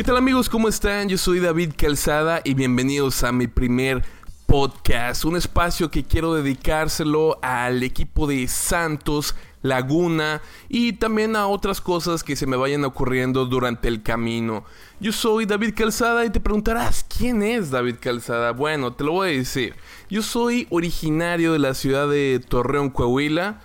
¿Qué tal amigos? ¿Cómo están? Yo soy David Calzada y bienvenidos a mi primer podcast, un espacio que quiero dedicárselo al equipo de Santos Laguna y también a otras cosas que se me vayan ocurriendo durante el camino. Yo soy David Calzada y te preguntarás, ¿quién es David Calzada? Bueno, te lo voy a decir. Yo soy originario de la ciudad de Torreón, Coahuila.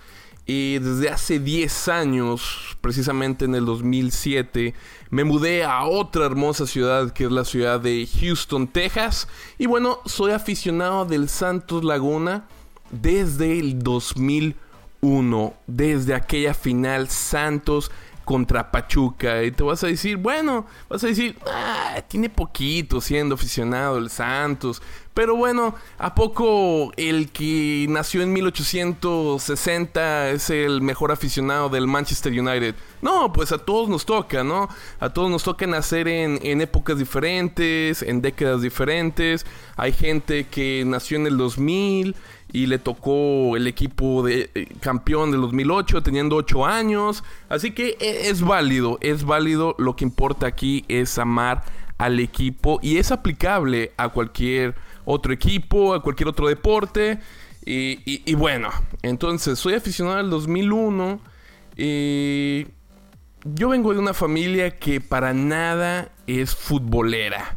Y desde hace 10 años, precisamente en el 2007, me mudé a otra hermosa ciudad que es la ciudad de Houston, Texas. Y bueno, soy aficionado del Santos Laguna desde el 2001, desde aquella final Santos contra Pachuca. Y te vas a decir, bueno, vas a decir, ah, tiene poquito siendo aficionado el Santos. Pero bueno, ¿a poco el que nació en 1860 es el mejor aficionado del Manchester United? No, pues a todos nos toca, ¿no? A todos nos toca nacer en, en épocas diferentes, en décadas diferentes. Hay gente que nació en el 2000 y le tocó el equipo de eh, campeón del 2008 teniendo 8 años. Así que e, es válido, es válido. Lo que importa aquí es amar al equipo y es aplicable a cualquier otro equipo, a cualquier otro deporte. Y, bueno, entonces soy aficionado al 2001. Y yo vengo de una familia que para nada es futbolera.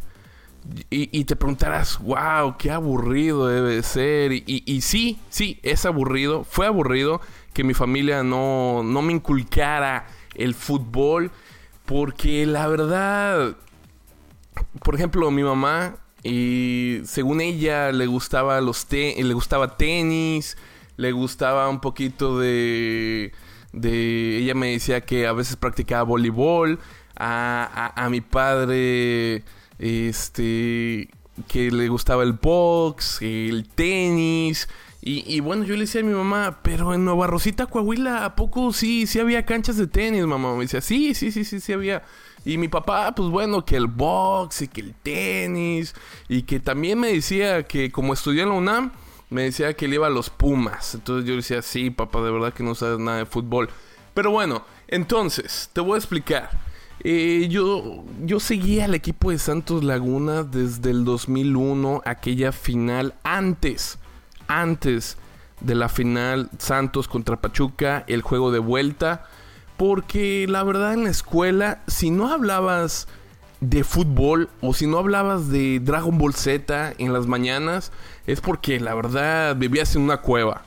Y, te preguntarás, wow, qué aburrido debe ser. Y, y, sí, sí, es aburrido. Fue aburrido que mi familia no, no me inculcara el fútbol. Porque la verdad, por ejemplo, mi mamá y según ella le gustaba los le gustaba tenis, le gustaba un poquito de de ella me decía que a veces practicaba voleibol, a, a, mi padre este que le gustaba el box, el tenis. Y, y, bueno, yo le decía a mi mamá, pero en Nueva Rosita, Coahuila, ¿a poco sí, sí había canchas de tenis, mamá? Me decía, sí, sí, sí, sí, sí había. Y mi papá, pues bueno, que el box y que el tenis. Y que también me decía que como estudié en la UNAM, me decía que él iba a los Pumas. Entonces yo decía, sí, papá, de verdad que no sabes nada de fútbol. Pero bueno, entonces, te voy a explicar. Eh, yo, yo seguí al equipo de Santos Laguna desde el 2001, aquella final antes, antes de la final Santos contra Pachuca, el juego de vuelta. Porque la verdad en la escuela, si no hablabas de fútbol o si no hablabas de Dragon Ball Z en las mañanas, es porque la verdad vivías en una cueva.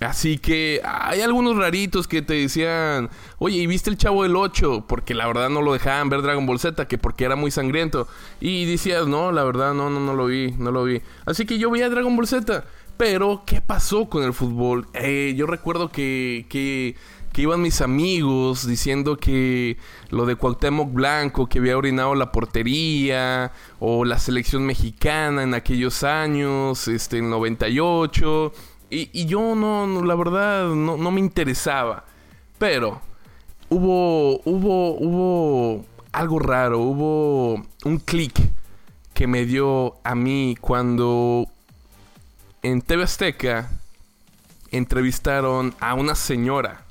Así que hay algunos raritos que te decían, oye, ¿y viste el Chavo del 8? Porque la verdad no lo dejaban ver Dragon Ball Z, que porque era muy sangriento. Y decías, no, la verdad no, no, no lo vi, no lo vi. Así que yo veía Dragon Ball Z. Pero, ¿qué pasó con el fútbol? Eh, yo recuerdo que, que iban mis amigos diciendo que lo de Cuauhtémoc Blanco, que había orinado la portería, o la selección mexicana en aquellos años, este, en 98, y, yo no, la verdad, no, no, me interesaba. Pero hubo, hubo, hubo algo raro, hubo un clic que me dio a mí cuando en TV Azteca entrevistaron a una señora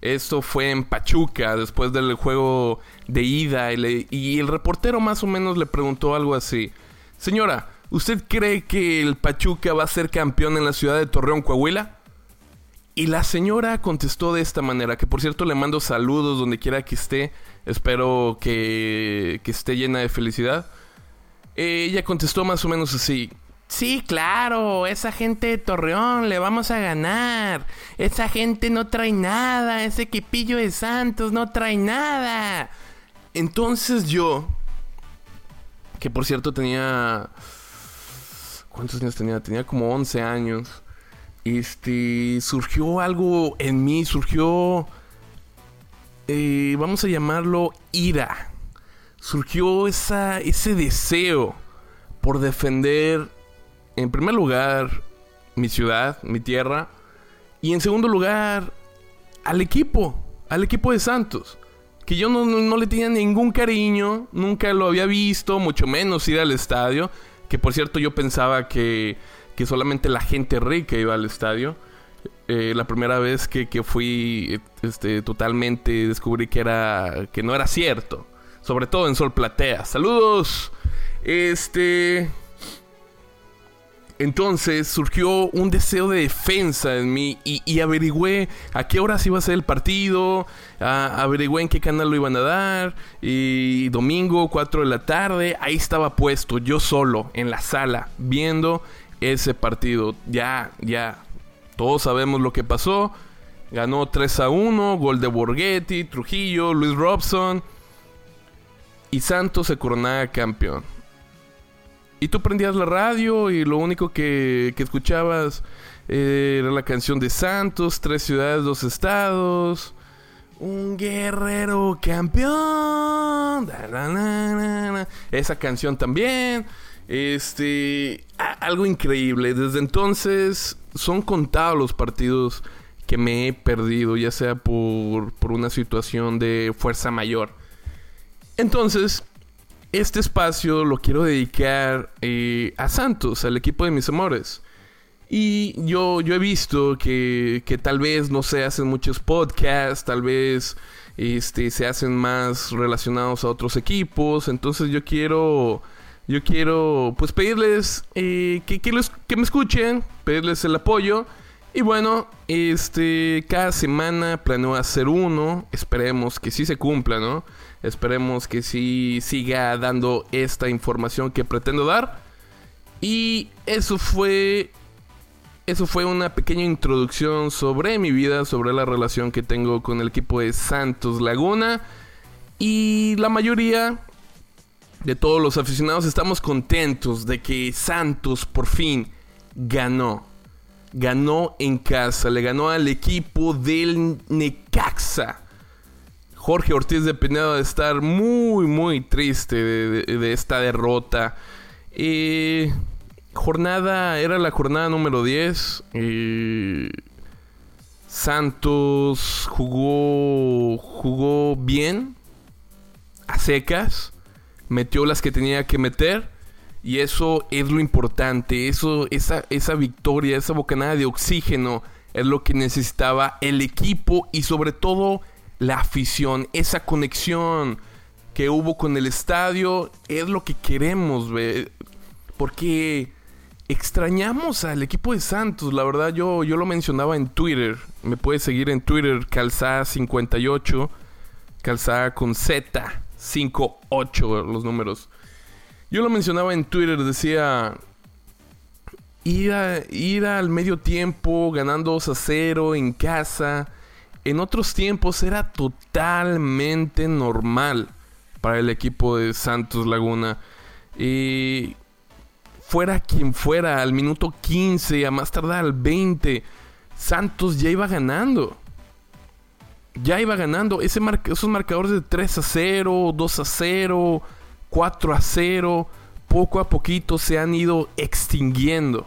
esto fue en Pachuca, después del juego de ida, y, el reportero más o menos le preguntó algo así. Señora, ¿usted cree que el Pachuca va a ser campeón en la ciudad de Torreón, Coahuila? Y la señora contestó de esta manera, que por cierto le mando saludos donde quiera que esté, espero que, que esté llena de felicidad. Ella contestó más o menos así, Sí, claro, esa gente de Torreón le vamos a ganar. Esa gente no trae nada, ese equipillo de Santos no trae nada. Entonces yo, que por cierto tenía... ¿Cuántos años tenía? Tenía como 11 años. Este, surgió algo en mí, surgió... Eh, vamos a llamarlo ira. Surgió esa, ese deseo por defender en primer lugar, mi ciudad, mi tierra. Y en segundo lugar, al equipo, al equipo de Santos. Que yo no, le tenía ningún cariño, nunca lo había visto, mucho menos ir al estadio. Que por cierto yo pensaba que, que solamente la gente rica iba al estadio. Eh, la primera vez que, que, fui este, totalmente descubrí que, era, que no era cierto. sobre todo en Sol Platea. Saludos. Este... Entonces surgió un deseo de defensa en mí y, averigüé a qué horas iba a ser el partido, averigüé en qué canal lo iban a dar y domingo 4 de la tarde, ahí estaba puesto yo solo en la sala viendo ese partido. Ya, ya, todos sabemos lo que pasó. Ganó 3 a 1, gol de Borghetti, Trujillo, Luis Robson y Santos se coronaba campeón. Y tú prendías la radio y lo único que, escuchabas eh, era la canción de Santos, tres ciudades, dos estados. Un guerrero campeón. Esa canción también. Este. algo increíble. Desde entonces son contados los partidos que me he perdido, ya sea por, por una situación de fuerza mayor. Entonces, este espacio lo quiero dedicar eh, a Santos, al equipo de mis amores. Y yo, yo he visto que, que, tal vez no se hacen muchos podcasts, tal vez este, se hacen más relacionados a otros equipos. Entonces yo quiero, yo quiero pues pedirles eh, que, que, que me escuchen, pedirles el apoyo. Y bueno, este, cada semana planeo hacer uno. Esperemos que sí se cumpla, ¿no? Esperemos que sí siga dando esta información que pretendo dar. Y eso fue. Eso fue una pequeña introducción sobre mi vida, sobre la relación que tengo con el equipo de Santos Laguna. Y la mayoría de todos los aficionados estamos contentos de que Santos por fin ganó. Ganó en casa, le ganó al equipo del Necaxa Jorge Ortiz de Pinedo de estar muy, muy triste de, esta derrota. jornada, era la jornada número 10. Santos jugó, jugó bien, a secas, metió las que tenía que meter. Y eso es lo importante, eso, esa, esa victoria, esa bocanada de oxígeno es lo que necesitaba el equipo y sobre todo la afición, esa conexión que hubo con el estadio, es lo que queremos ver. Porque extrañamos al equipo de Santos, la verdad yo, yo lo mencionaba en Twitter. Me puedes seguir en Twitter, Calzada58, Calzada con Z, 58 los números. Yo lo mencionaba en Twitter, decía... Ir, al medio tiempo ganando 2 a 0 en casa en otros tiempos era totalmente normal para el equipo de Santos Laguna. Y fuera quien fuera, al minuto 15, a más tardar al 20, Santos ya iba ganando. Ya iba ganando. Ese esos marcadores de 3 a 0, 2 a 0, 4 a 0, poco a poquito se han ido extinguiendo.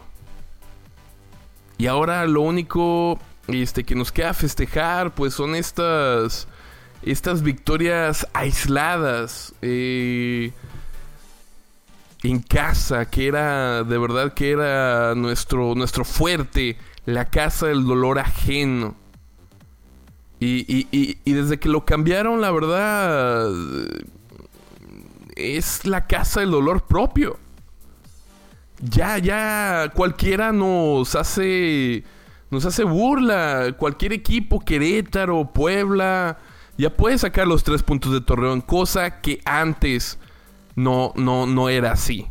Y ahora lo único este, que nos queda festejar, pues son estas, estas victorias aisladas eh, en casa, que era, de verdad que era nuestro, nuestro fuerte, la casa del dolor ajeno. Y, y desde que lo cambiaron, la verdad, es la casa del dolor propio. Ya, ya, cualquiera nos hace nos hace burla. Cualquier equipo, Querétaro, Puebla, ya puede sacar los tres puntos de Torreón, cosa que antes no, no, no era así.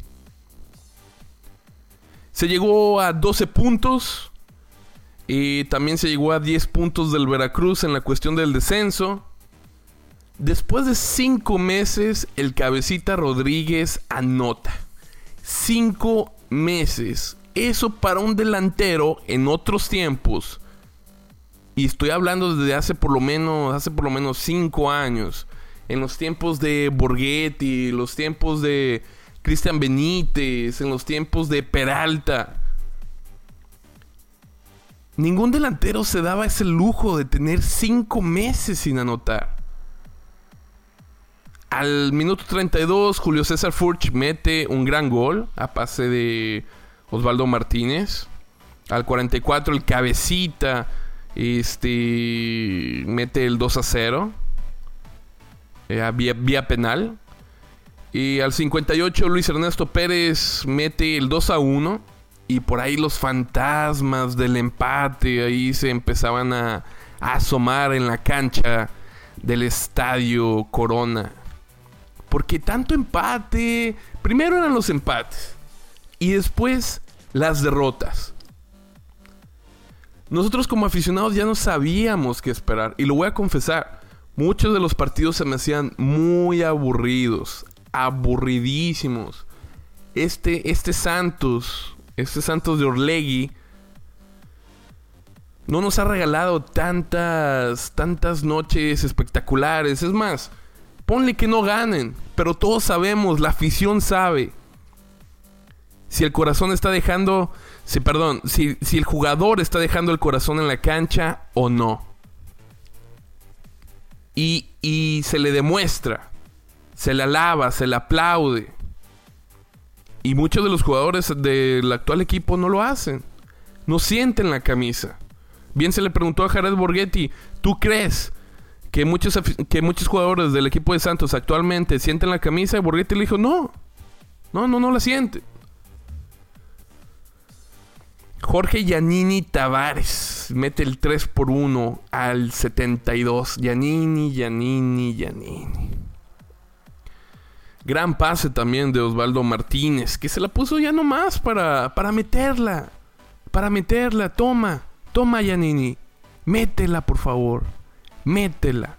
Se llegó a 12 puntos. Y también se llegó a 10 puntos del Veracruz en la cuestión del descenso. Después de 5 meses, el cabecita Rodríguez anota. 5 meses. Eso para un delantero en otros tiempos, y estoy hablando desde hace por lo menos, hace por lo menos cinco años, en los tiempos de Borghetti, los tiempos de Cristian Benítez, en los tiempos de Peralta. Ningún delantero se daba ese lujo de tener cinco meses sin anotar. Al minuto 32, Julio César Furch mete un gran gol a pase de Osvaldo Martínez. Al 44 el cabecita este mete el 2 a 0 eh, vía, penal Y al 58 Luis Ernesto Pérez mete el 2 a 1. Y por ahí los fantasmas del empate ahí se empezaban a asomar en la cancha del estadio Corona. Porque tanto empate, primero eran los empates y después las derrotas. Nosotros como aficionados ya no sabíamos qué esperar. Y lo voy a confesar, muchos de los partidos se me hacían muy aburridos, aburridísimos. Este, este Santos, este Santos de Orlegui, no nos ha regalado tantas, tantas noches espectaculares. Es más, ponle que no ganen, pero todos sabemos, la afición sabe. Si el corazón está dejando si, perdón, si, si el jugador está dejando el corazón en la cancha o no. Y, y se le demuestra, se le alaba, se le aplaude. Y muchos de los jugadores del actual equipo no lo hacen. No sienten la camisa. Bien se le preguntó a Jared Borghetti, ¿tú crees que muchos, que muchos jugadores del equipo de Santos actualmente sienten la camisa? Y Borghetti le dijo, no, no, no, no la siente. Jorge Giannini Tavares mete el 3 por 1 al 72. Giannini, Giannini, Giannini. Gran pase también de Osvaldo Martínez, que se la puso ya nomás para, para meterla. Para meterla. Toma, toma Giannini. Métela, por favor. Métela.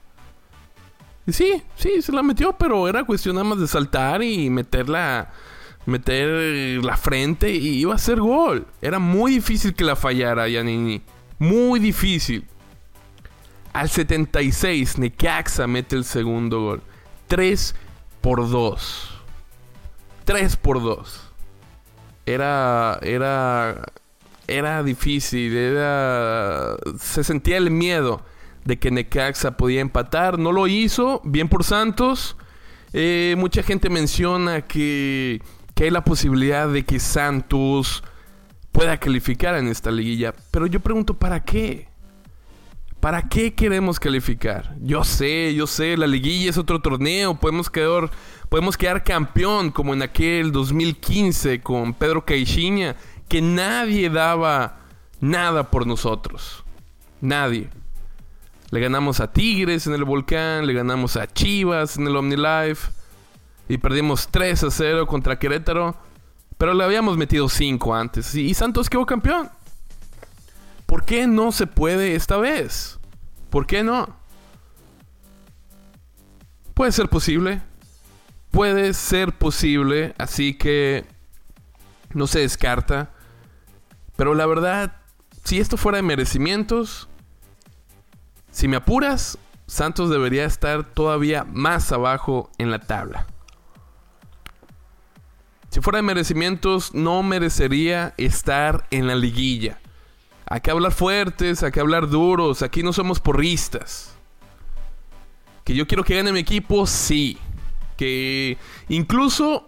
Y sí, sí, se la metió, pero era cuestión nada más de saltar y meterla meter la frente y iba a ser gol. Era muy difícil que la fallara Yanini. Muy difícil. Al 76, Necaxa mete el segundo gol. 3 por 2. 3 por 2. Era. Era. Era difícil. Era. Se sentía el miedo de que Necaxa podía empatar. No lo hizo. Bien por Santos. Eh, mucha gente menciona que que hay la posibilidad de que Santos pueda calificar en esta liguilla. Pero yo pregunto, ¿para qué? ¿Para qué queremos calificar? Yo sé, yo sé, la liguilla es otro torneo, podemos quedar, podemos quedar campeón como en aquel 2015 con Pedro Caixinha, que nadie daba nada por nosotros. Nadie. Le ganamos a Tigres en el Volcán, le ganamos a Chivas en el OmniLife y perdimos 3 a 0 contra Querétaro, pero le habíamos metido 5 antes y Santos quedó campeón. ¿Por qué no se puede esta vez? ¿Por qué no? Puede ser posible. Puede ser posible, así que no se descarta. Pero la verdad, si esto fuera de merecimientos, si me apuras, Santos debería estar todavía más abajo en la tabla. Si fuera de merecimientos, no merecería estar en la liguilla. Hay que hablar fuertes, hay que hablar duros. Aquí no somos porristas. Que yo quiero que gane mi equipo, sí. Que incluso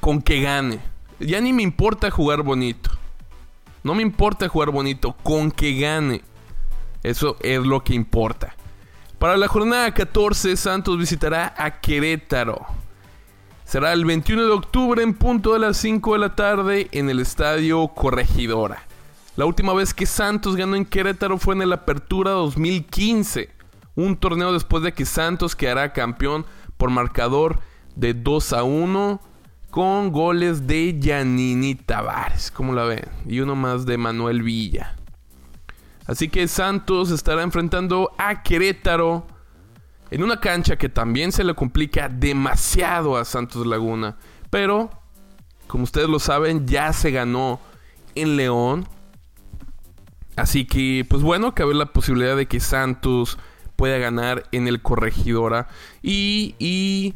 con que gane. Ya ni me importa jugar bonito. No me importa jugar bonito, con que gane. Eso es lo que importa. Para la jornada 14, Santos visitará a Querétaro. Será el 21 de octubre en punto de las 5 de la tarde en el Estadio Corregidora. La última vez que Santos ganó en Querétaro fue en la Apertura 2015, un torneo después de que Santos quedará campeón por marcador de 2 a 1 con goles de Giannini Tavares, como la ven, y uno más de Manuel Villa. Así que Santos estará enfrentando a Querétaro en una cancha que también se le complica demasiado a Santos Laguna. Pero, como ustedes lo saben, ya se ganó en León. Así que, pues bueno, cabe la posibilidad de que Santos pueda ganar en el Corregidora. Y, y,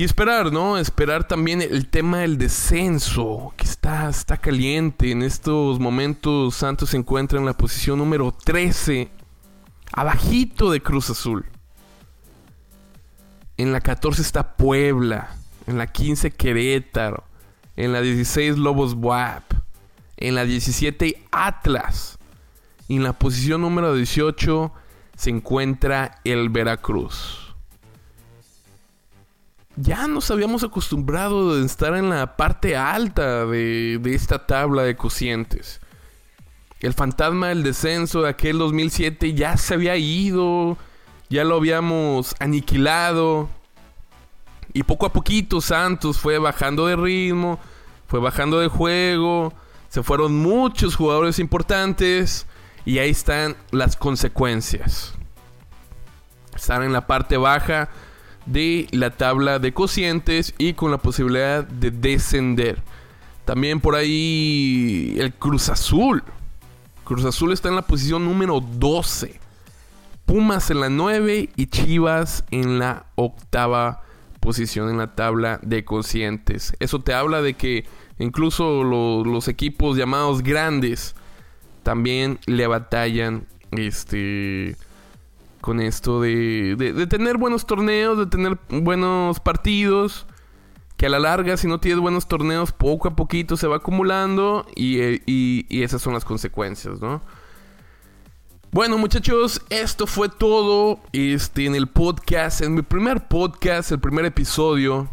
y esperar, ¿no? Esperar también el tema del descenso, que está, está caliente. En estos momentos Santos se encuentra en la posición número 13, abajito de Cruz Azul. En la 14 está Puebla. En la 15 Querétaro. En la 16 Lobos WAP. En la 17 Atlas. Y en la posición número 18 se encuentra el Veracruz. Ya nos habíamos acostumbrado a estar en la parte alta de, de esta tabla de cocientes. El fantasma del descenso de aquel 2007 ya se había ido, ya lo habíamos aniquilado. Y poco a poquito Santos fue bajando de ritmo, fue bajando de juego, se fueron muchos jugadores importantes y ahí están las consecuencias. Están en la parte baja de la tabla de cocientes y con la posibilidad de descender. También por ahí el Cruz Azul. Cruz Azul está en la posición número 12. Pumas en la 9 y Chivas en la octava posición en la tabla de cocientes. Eso te habla de que incluso los equipos llamados grandes también le batallan este con esto de, de, tener buenos torneos, de tener buenos partidos, que a la larga si no tienes buenos torneos, poco a poquito se va acumulando y, eh, y, y esas son las consecuencias, ¿no? Bueno muchachos, esto fue todo este, en el podcast, en mi primer podcast, el primer episodio.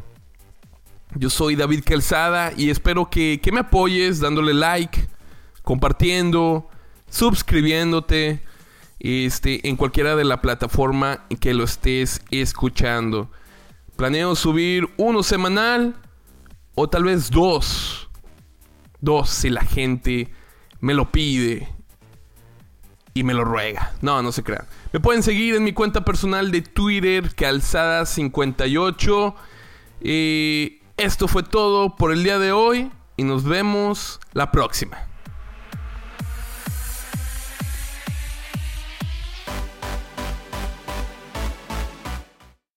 Yo soy David Calzada y espero que, que me apoyes dándole like, compartiendo, suscribiéndote este, en cualquiera de la plataforma que lo estés escuchando. Planeo subir uno semanal o tal vez dos. Dos si la gente me lo pide y me lo ruega. No, no se crean. Me pueden seguir en mi cuenta personal de Twitter, calzada58. Y esto fue todo por el día de hoy y nos vemos la próxima.